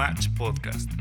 Match Podcast.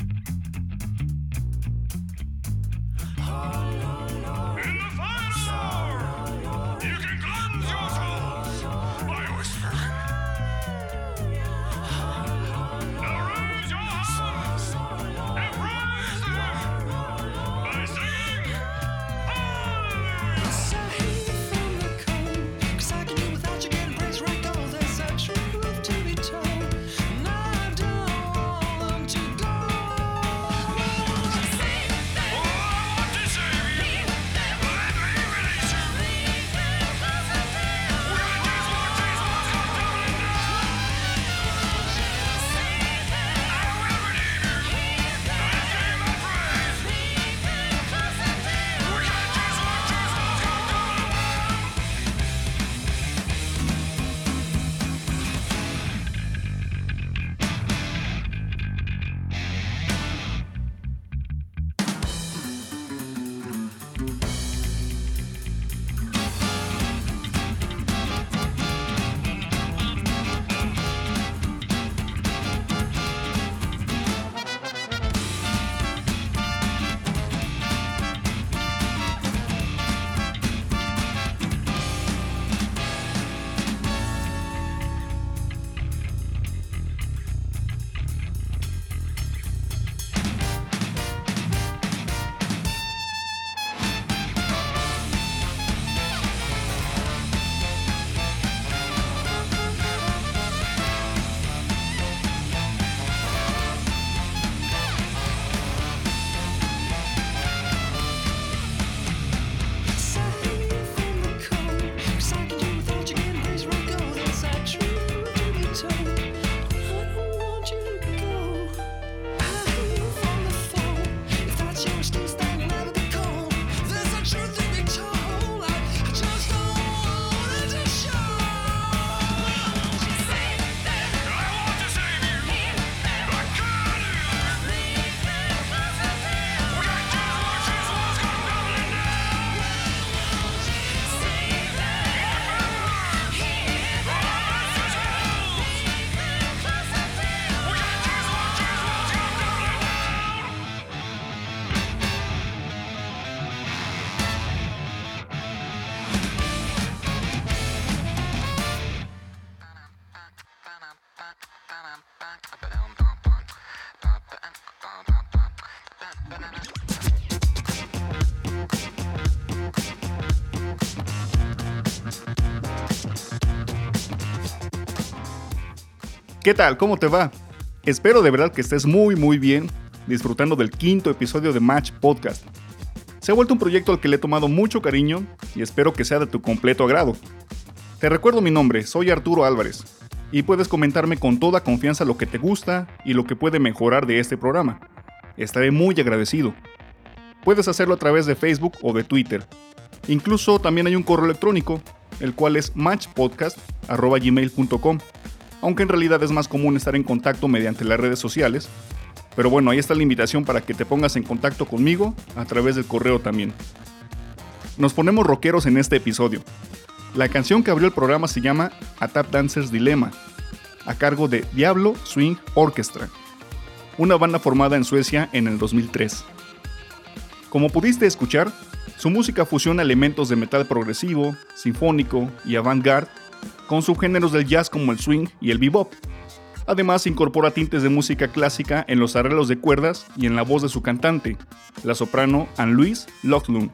¿Qué tal? ¿Cómo te va? Espero de verdad que estés muy muy bien disfrutando del quinto episodio de Match Podcast. Se ha vuelto un proyecto al que le he tomado mucho cariño y espero que sea de tu completo agrado. Te recuerdo mi nombre, soy Arturo Álvarez, y puedes comentarme con toda confianza lo que te gusta y lo que puede mejorar de este programa. Estaré muy agradecido. Puedes hacerlo a través de Facebook o de Twitter. Incluso también hay un correo electrónico, el cual es matchpodcast.gmail.com aunque en realidad es más común estar en contacto mediante las redes sociales. Pero bueno, ahí está la invitación para que te pongas en contacto conmigo a través del correo también. Nos ponemos rockeros en este episodio. La canción que abrió el programa se llama A Tap Dancers Dilemma, a cargo de Diablo Swing Orchestra, una banda formada en Suecia en el 2003. Como pudiste escuchar, su música fusiona elementos de metal progresivo, sinfónico y avant-garde con subgéneros del jazz como el swing y el bebop. Además, incorpora tintes de música clásica en los arreglos de cuerdas y en la voz de su cantante, la soprano Anne-Louise Lochlund.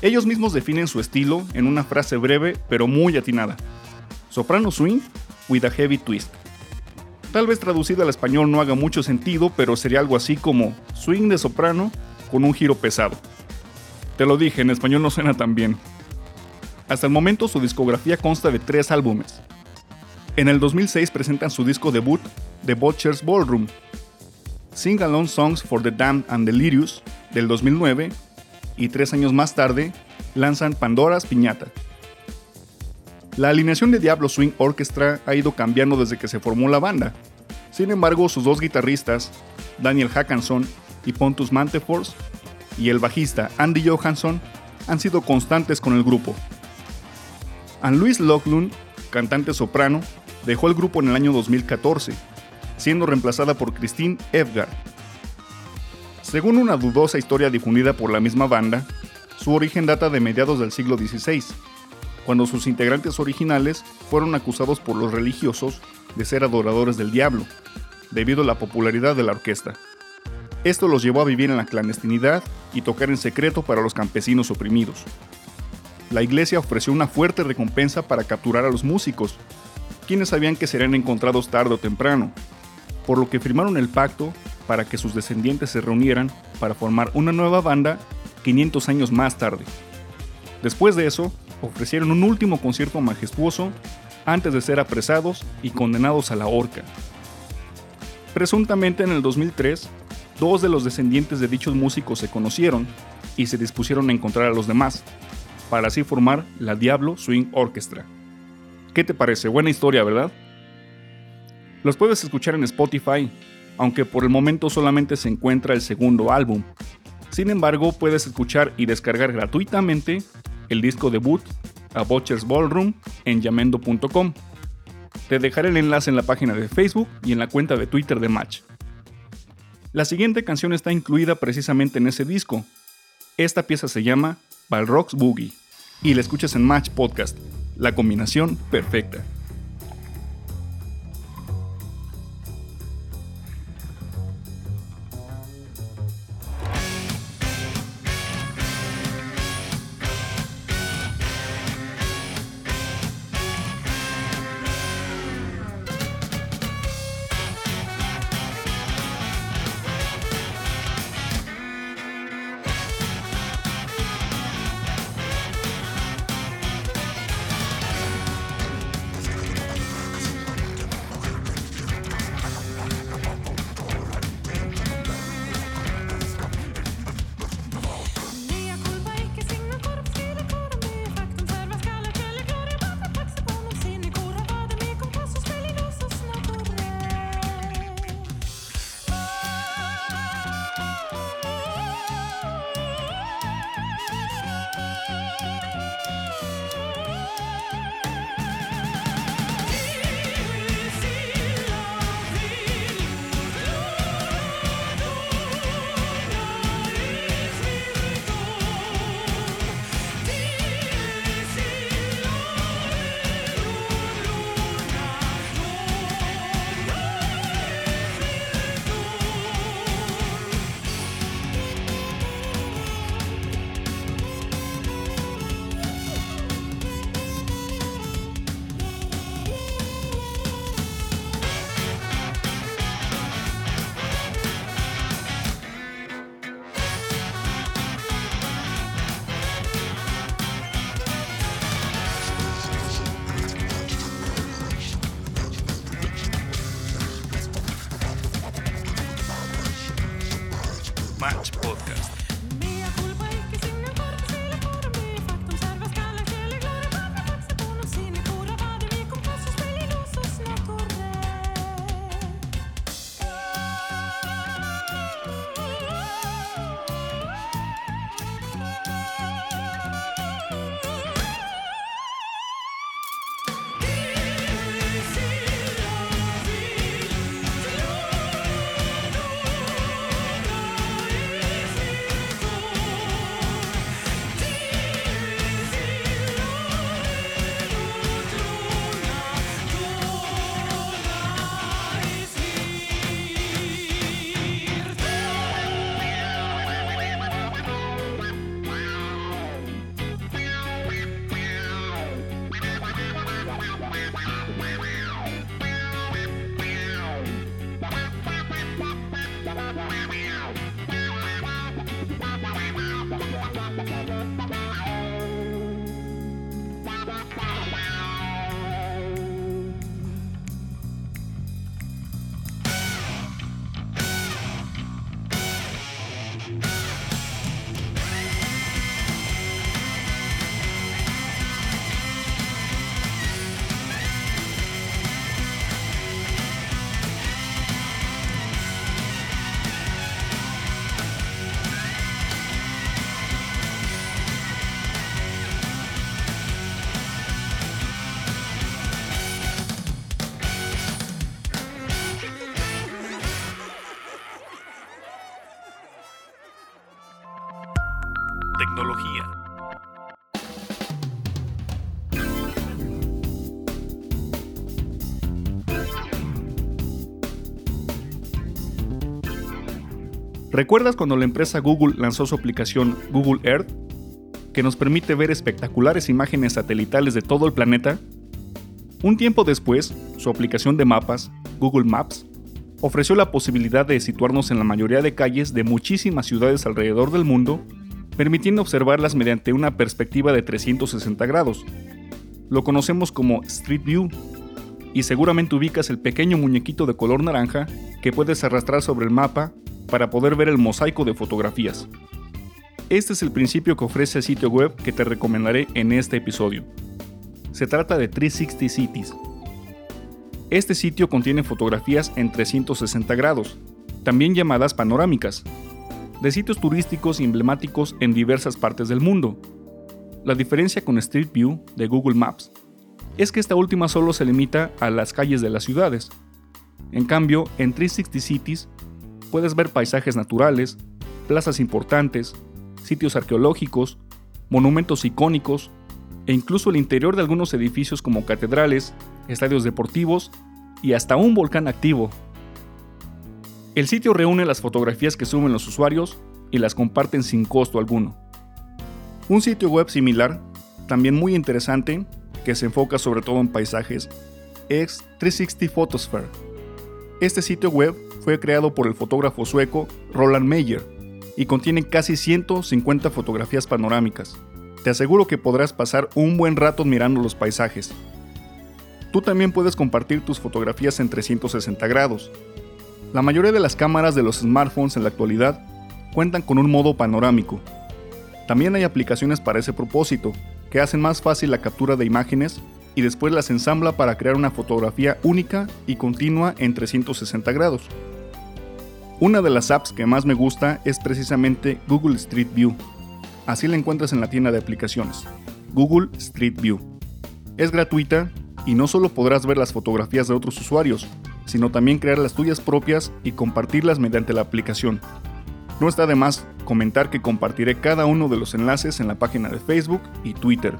Ellos mismos definen su estilo en una frase breve pero muy atinada. Soprano swing with a heavy twist. Tal vez traducido al español no haga mucho sentido, pero sería algo así como swing de soprano con un giro pesado. Te lo dije, en español no suena tan bien. Hasta el momento su discografía consta de tres álbumes. En el 2006 presentan su disco debut, The Butcher's Ballroom, Sing Along Songs for the Damned and Delirious del 2009 y tres años más tarde lanzan Pandora's Piñata. La alineación de Diablo Swing Orchestra ha ido cambiando desde que se formó la banda. Sin embargo, sus dos guitarristas, Daniel Hackanson y Pontus Mantefors, y el bajista Andy Johansson, han sido constantes con el grupo. Anne Louise Locklund, cantante soprano, dejó el grupo en el año 2014. siendo reemplazada por Christine Edgar. Según una dudosa historia difundida por la misma banda, su origen data de mediados del siglo XVI, cuando sus integrantes originales fueron acusados por los religiosos de ser adoradores del diablo, debido a la popularidad de la orquesta. Esto los llevó a vivir en la clandestinidad y tocar en secreto para los campesinos oprimidos. La iglesia ofreció una fuerte recompensa para capturar a los músicos, quienes sabían que serían encontrados tarde o temprano, por lo que firmaron el pacto para que sus descendientes se reunieran para formar una nueva banda 500 años más tarde. Después de eso, ofrecieron un último concierto majestuoso antes de ser apresados y condenados a la horca. Presuntamente en el 2003, dos de los descendientes de dichos músicos se conocieron y se dispusieron a encontrar a los demás, para así formar la Diablo Swing Orchestra. ¿Qué te parece? Buena historia, ¿verdad? Los puedes escuchar en Spotify, aunque por el momento solamente se encuentra el segundo álbum. Sin embargo, puedes escuchar y descargar gratuitamente el disco debut a Butcher's Ballroom en yamendo.com. Te dejaré el enlace en la página de Facebook y en la cuenta de Twitter de Match. La siguiente canción está incluida precisamente en ese disco. Esta pieza se llama Balrog's Boogie y la escuchas en Match Podcast, la combinación perfecta. Match Podcast. ¿Recuerdas cuando la empresa Google lanzó su aplicación Google Earth? Que nos permite ver espectaculares imágenes satelitales de todo el planeta. Un tiempo después, su aplicación de mapas, Google Maps, ofreció la posibilidad de situarnos en la mayoría de calles de muchísimas ciudades alrededor del mundo, permitiendo observarlas mediante una perspectiva de 360 grados. Lo conocemos como Street View, y seguramente ubicas el pequeño muñequito de color naranja que puedes arrastrar sobre el mapa para poder ver el mosaico de fotografías. Este es el principio que ofrece el sitio web que te recomendaré en este episodio. Se trata de 360 Cities. Este sitio contiene fotografías en 360 grados, también llamadas panorámicas, de sitios turísticos emblemáticos en diversas partes del mundo. La diferencia con Street View de Google Maps es que esta última solo se limita a las calles de las ciudades. En cambio, en 360 Cities puedes ver paisajes naturales, plazas importantes, sitios arqueológicos, monumentos icónicos e incluso el interior de algunos edificios como catedrales, estadios deportivos y hasta un volcán activo. El sitio reúne las fotografías que suben los usuarios y las comparten sin costo alguno. Un sitio web similar, también muy interesante, que se enfoca sobre todo en paisajes, es 360 Photosphere. Este sitio web fue creado por el fotógrafo sueco Roland Meyer y contiene casi 150 fotografías panorámicas. Te aseguro que podrás pasar un buen rato mirando los paisajes. Tú también puedes compartir tus fotografías en 360 grados. La mayoría de las cámaras de los smartphones en la actualidad cuentan con un modo panorámico. También hay aplicaciones para ese propósito, que hacen más fácil la captura de imágenes y después las ensambla para crear una fotografía única y continua en 360 grados. Una de las apps que más me gusta es precisamente Google Street View. Así la encuentras en la tienda de aplicaciones. Google Street View. Es gratuita y no solo podrás ver las fotografías de otros usuarios, sino también crear las tuyas propias y compartirlas mediante la aplicación. No está de más comentar que compartiré cada uno de los enlaces en la página de Facebook y Twitter.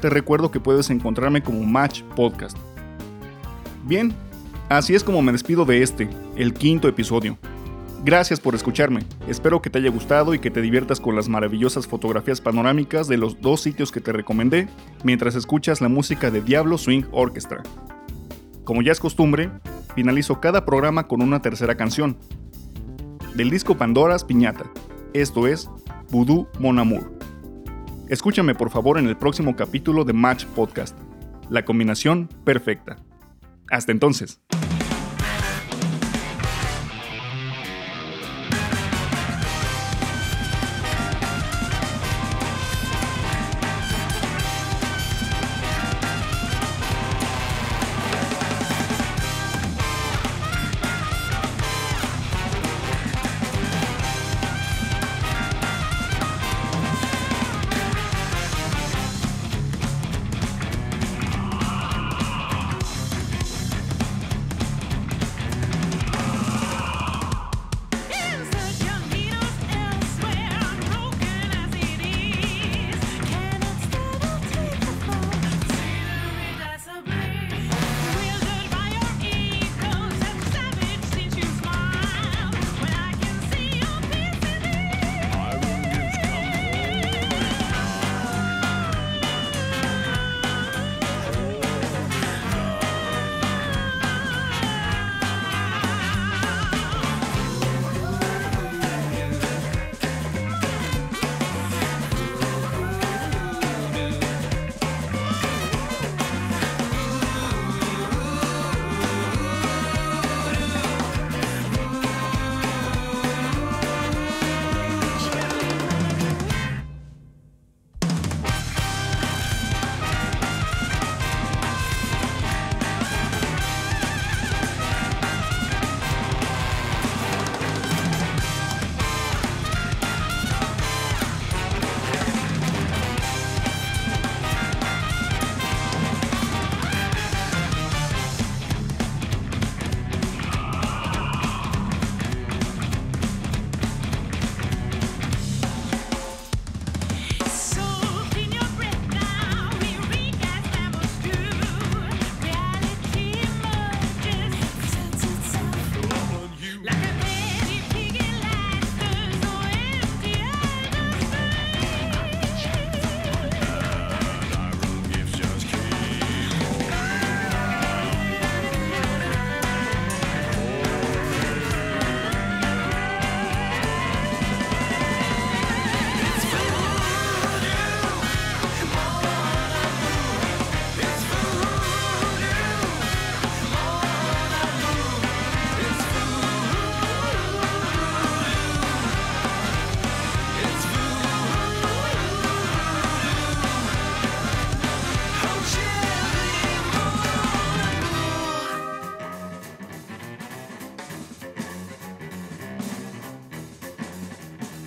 Te recuerdo que puedes encontrarme como Match Podcast. Bien, así es como me despido de este, el quinto episodio. Gracias por escucharme. Espero que te haya gustado y que te diviertas con las maravillosas fotografías panorámicas de los dos sitios que te recomendé mientras escuchas la música de Diablo Swing Orchestra. Como ya es costumbre, finalizo cada programa con una tercera canción. Del disco Pandora's Piñata. Esto es Voodoo Mon Amour. Escúchame por favor en el próximo capítulo de Match Podcast. La combinación perfecta. Hasta entonces.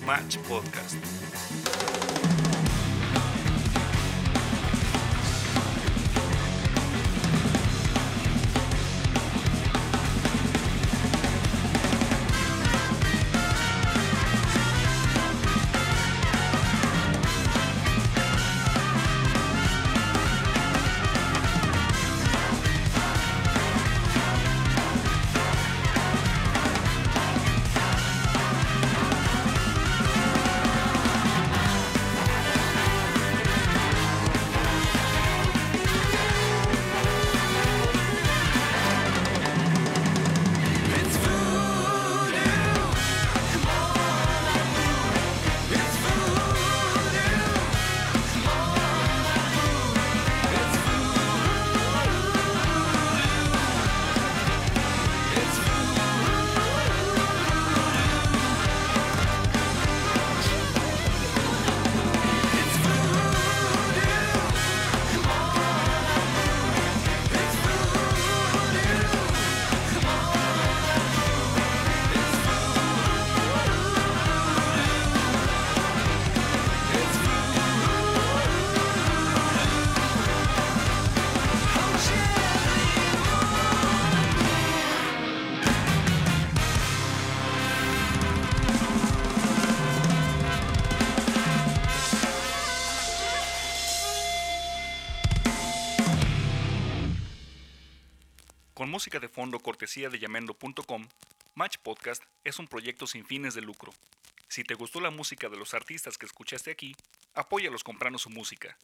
Match Podcast. De fondo cortesía de llamendo.com, Match Podcast es un proyecto sin fines de lucro. Si te gustó la música de los artistas que escuchaste aquí, apóyalos comprando su música.